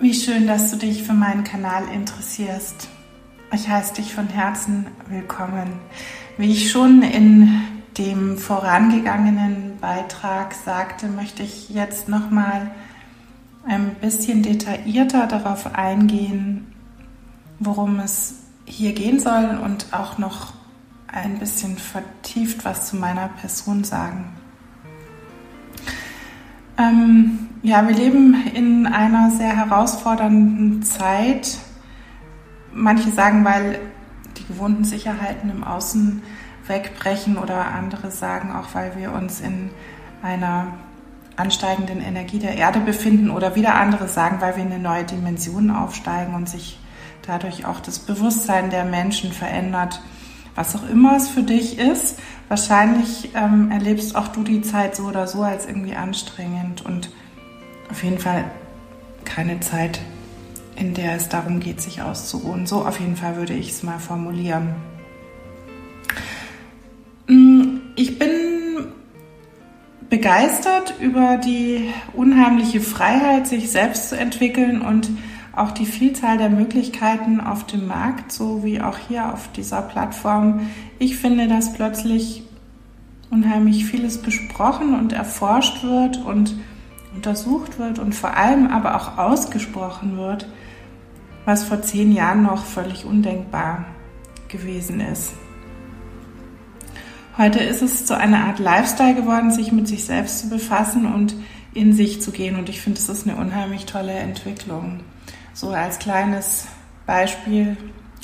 Wie schön, dass du dich für meinen Kanal interessierst. Ich heiße dich von Herzen willkommen. Wie ich schon in dem vorangegangenen Beitrag sagte, möchte ich jetzt noch mal ein bisschen detaillierter darauf eingehen, worum es hier gehen soll und auch noch ein bisschen vertieft was zu meiner Person sagen. Ähm, ja, wir leben in einer sehr herausfordernden Zeit. Manche sagen, weil die gewohnten Sicherheiten im Außen wegbrechen oder andere sagen auch, weil wir uns in einer ansteigenden Energie der Erde befinden oder wieder andere sagen, weil wir in eine neue Dimension aufsteigen und sich dadurch auch das Bewusstsein der Menschen verändert. Was auch immer es für dich ist, wahrscheinlich ähm, erlebst auch du die Zeit so oder so als irgendwie anstrengend und auf jeden Fall keine Zeit, in der es darum geht, sich auszuruhen. So auf jeden Fall würde ich es mal formulieren. Mm, ich bin begeistert über die unheimliche Freiheit, sich selbst zu entwickeln und auch die Vielzahl der Möglichkeiten auf dem Markt, so wie auch hier auf dieser Plattform. Ich finde, dass plötzlich unheimlich vieles besprochen und erforscht wird und untersucht wird und vor allem aber auch ausgesprochen wird, was vor zehn Jahren noch völlig undenkbar gewesen ist. Heute ist es zu einer Art Lifestyle geworden, sich mit sich selbst zu befassen und in sich zu gehen. Und ich finde, das ist eine unheimlich tolle Entwicklung. So als kleines Beispiel,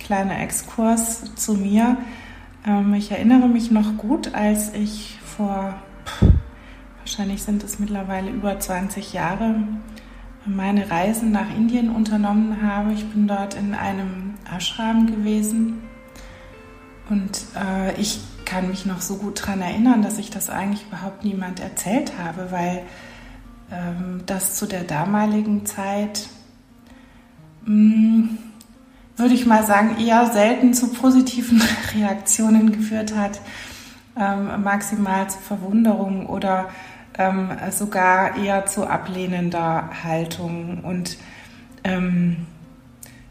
kleiner Exkurs zu mir. Ähm, ich erinnere mich noch gut, als ich vor wahrscheinlich sind es mittlerweile über 20 Jahre, meine Reisen nach Indien unternommen habe. Ich bin dort in einem Ashram gewesen und äh, ich kann mich noch so gut daran erinnern, dass ich das eigentlich überhaupt niemand erzählt habe, weil ähm, das zu der damaligen Zeit, mh, hm, würde ich mal sagen, eher selten zu positiven Reaktionen geführt hat, ähm, maximal zu Verwunderung oder ähm, sogar eher zu ablehnender Haltung. Und ähm,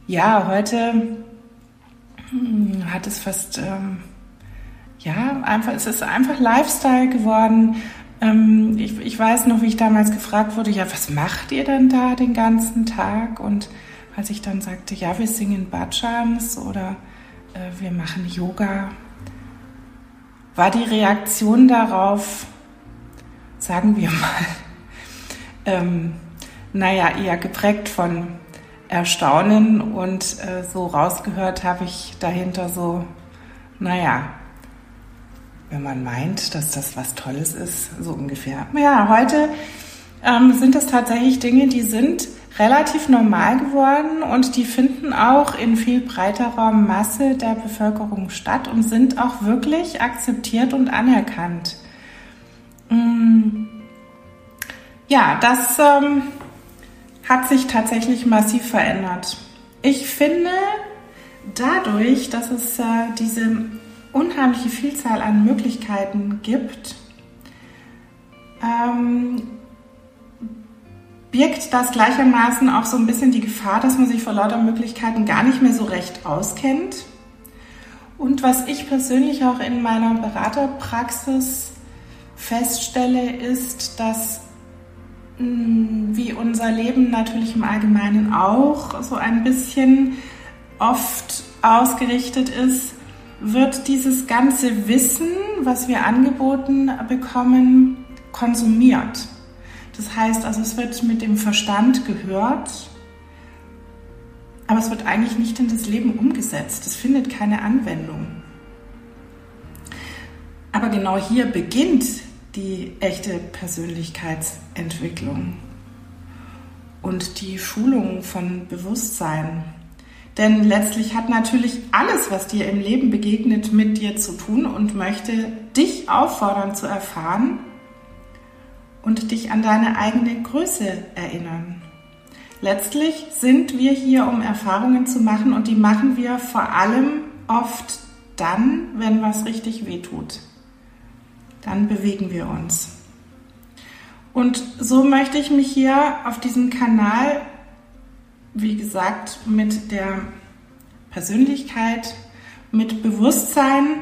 ja, heute hm, hat es fast, ähm, ja, einfach, es ist einfach Lifestyle geworden. Ähm, ich, ich weiß noch, wie ich damals gefragt wurde, ja, was macht ihr denn da den ganzen Tag? Und als ich dann sagte, ja, wir singen Bhajans oder äh, wir machen Yoga, war die Reaktion darauf, sagen wir mal, ähm, naja, eher geprägt von Erstaunen und äh, so rausgehört habe ich dahinter so, naja, wenn man meint, dass das was Tolles ist, so ungefähr. Ja, heute ähm, sind es tatsächlich Dinge, die sind relativ normal geworden und die finden auch in viel breiterer Masse der Bevölkerung statt und sind auch wirklich akzeptiert und anerkannt. Mm. Ja, das ähm, hat sich tatsächlich massiv verändert. Ich finde, dadurch, dass es äh, diese unheimliche Vielzahl an Möglichkeiten gibt, ähm, birgt das gleichermaßen auch so ein bisschen die Gefahr, dass man sich vor lauter Möglichkeiten gar nicht mehr so recht auskennt. Und was ich persönlich auch in meiner Beraterpraxis feststelle, ist, dass mm, wie unser Leben natürlich im Allgemeinen auch so ein bisschen oft ausgerichtet ist, wird dieses ganze Wissen, was wir angeboten bekommen, konsumiert. Das heißt also, es wird mit dem Verstand gehört, aber es wird eigentlich nicht in das Leben umgesetzt. Es findet keine Anwendung. Aber genau hier beginnt die echte Persönlichkeitsentwicklung und die Schulung von Bewusstsein. Denn letztlich hat natürlich alles, was dir im Leben begegnet, mit dir zu tun und möchte dich auffordern zu erfahren und dich an deine eigene Größe erinnern. Letztlich sind wir hier, um Erfahrungen zu machen und die machen wir vor allem oft dann, wenn was richtig wehtut dann bewegen wir uns. Und so möchte ich mich hier auf diesem Kanal wie gesagt, mit der Persönlichkeit, mit Bewusstsein,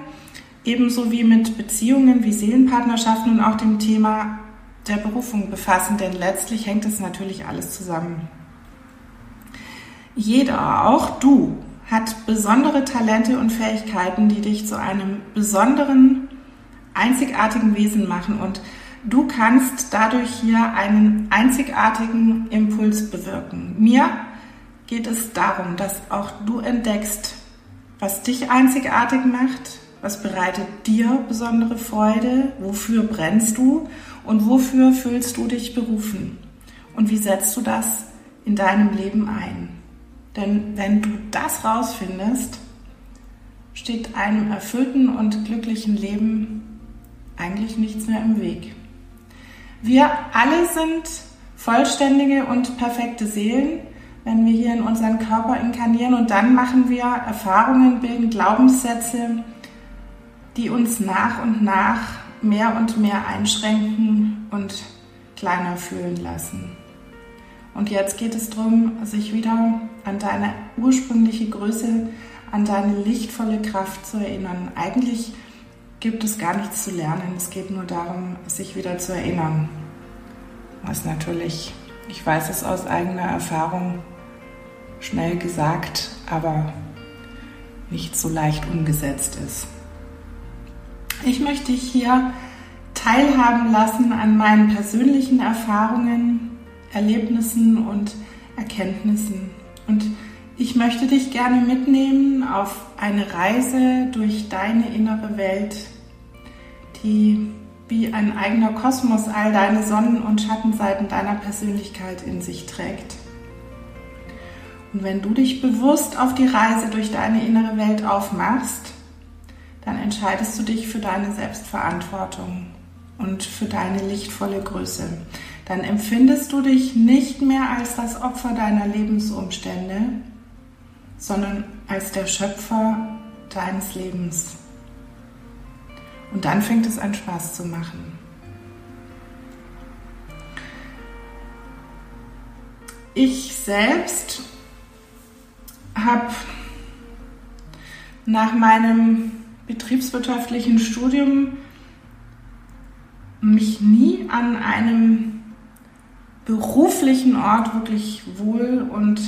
ebenso wie mit Beziehungen wie Seelenpartnerschaften und auch dem Thema der Berufung befassen, denn letztlich hängt es natürlich alles zusammen. Jeder, auch du, hat besondere Talente und Fähigkeiten, die dich zu einem besonderen, einzigartigen Wesen machen und du kannst dadurch hier einen einzigartigen Impuls bewirken. Mir geht es darum, dass auch du entdeckst, was dich einzigartig macht, was bereitet dir besondere Freude, wofür brennst du und wofür fühlst du dich berufen und wie setzt du das in deinem Leben ein. Denn wenn du das rausfindest, steht einem erfüllten und glücklichen Leben eigentlich nichts mehr im Weg. Wir alle sind vollständige und perfekte Seelen, wenn wir hier in unseren Körper inkarnieren und dann machen wir Erfahrungen, bilden Glaubenssätze, die uns nach und nach mehr und mehr einschränken und kleiner fühlen lassen. Und jetzt geht es darum, sich wieder an deine ursprüngliche Größe, an deine lichtvolle Kraft zu erinnern. Eigentlich gibt es gar nichts zu lernen, es geht nur darum, sich wieder zu erinnern. Was natürlich, ich weiß es aus eigener Erfahrung, schnell gesagt, aber nicht so leicht umgesetzt ist. Ich möchte dich hier teilhaben lassen an meinen persönlichen Erfahrungen, Erlebnissen und Erkenntnissen. Und ich möchte dich gerne mitnehmen auf eine Reise durch deine innere Welt, die wie ein eigener Kosmos all deine Sonnen- und Schattenseiten deiner Persönlichkeit in sich trägt. Und wenn du dich bewusst auf die Reise durch deine innere Welt aufmachst, dann entscheidest du dich für deine Selbstverantwortung und für deine lichtvolle Größe. Dann empfindest du dich nicht mehr als das Opfer deiner Lebensumstände, sondern als der Schöpfer deines Lebens. Und dann fängt es an Spaß zu machen. Ich selbst habe nach meinem betriebswirtschaftlichen Studium mich nie an einem beruflichen Ort wirklich wohl und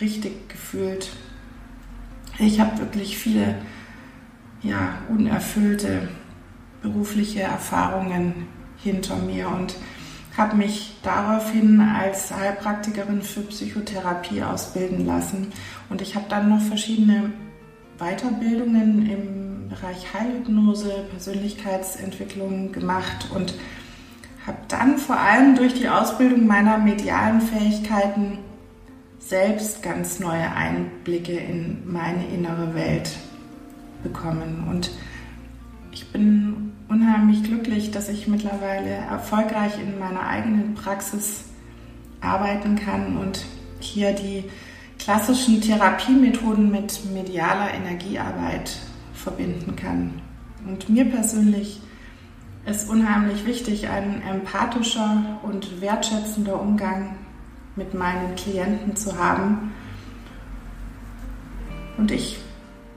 richtig gefühlt. Ich habe wirklich viele ja, unerfüllte berufliche Erfahrungen hinter mir und habe mich daraufhin als Heilpraktikerin für Psychotherapie ausbilden lassen. Und ich habe dann noch verschiedene Weiterbildungen im Bereich Heilhypnose, Persönlichkeitsentwicklung gemacht und habe dann vor allem durch die Ausbildung meiner medialen Fähigkeiten selbst ganz neue Einblicke in meine innere Welt bekommen. Und ich bin unheimlich glücklich, dass ich mittlerweile erfolgreich in meiner eigenen Praxis arbeiten kann und hier die klassischen Therapiemethoden mit medialer Energiearbeit verbinden kann. Und mir persönlich ist unheimlich wichtig ein empathischer und wertschätzender Umgang mit meinen Klienten zu haben. Und ich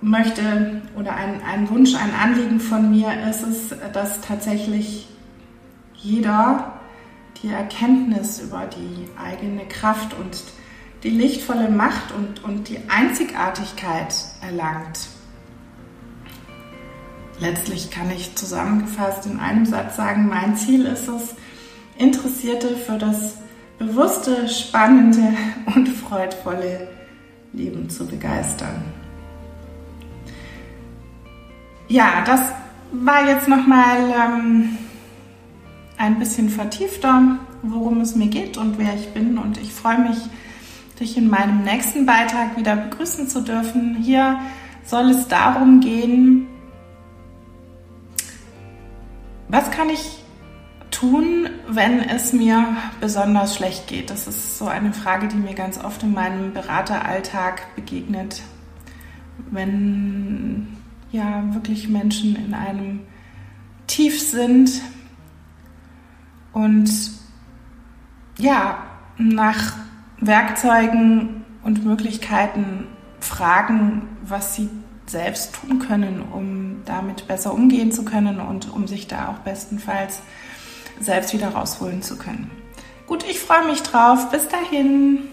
möchte oder ein, ein Wunsch, ein Anliegen von mir ist es, dass tatsächlich jeder die Erkenntnis über die eigene Kraft und die lichtvolle Macht und, und die Einzigartigkeit erlangt. Letztlich kann ich zusammengefasst in einem Satz sagen, mein Ziel ist es, Interessierte für das bewusste, spannende und freudvolle Leben zu begeistern. Ja, das war jetzt nochmal ähm, ein bisschen vertiefter, worum es mir geht und wer ich bin. Und ich freue mich, dich in meinem nächsten Beitrag wieder begrüßen zu dürfen. Hier soll es darum gehen, was kann ich tun, wenn es mir besonders schlecht geht? Das ist so eine Frage, die mir ganz oft in meinem Berateralltag begegnet. Wenn ja wirklich Menschen in einem Tief sind und ja, nach Werkzeugen und Möglichkeiten fragen, was sie selbst tun können, um damit besser umgehen zu können und um sich da auch bestenfalls selbst wieder rausholen zu können. Gut, ich freue mich drauf. Bis dahin.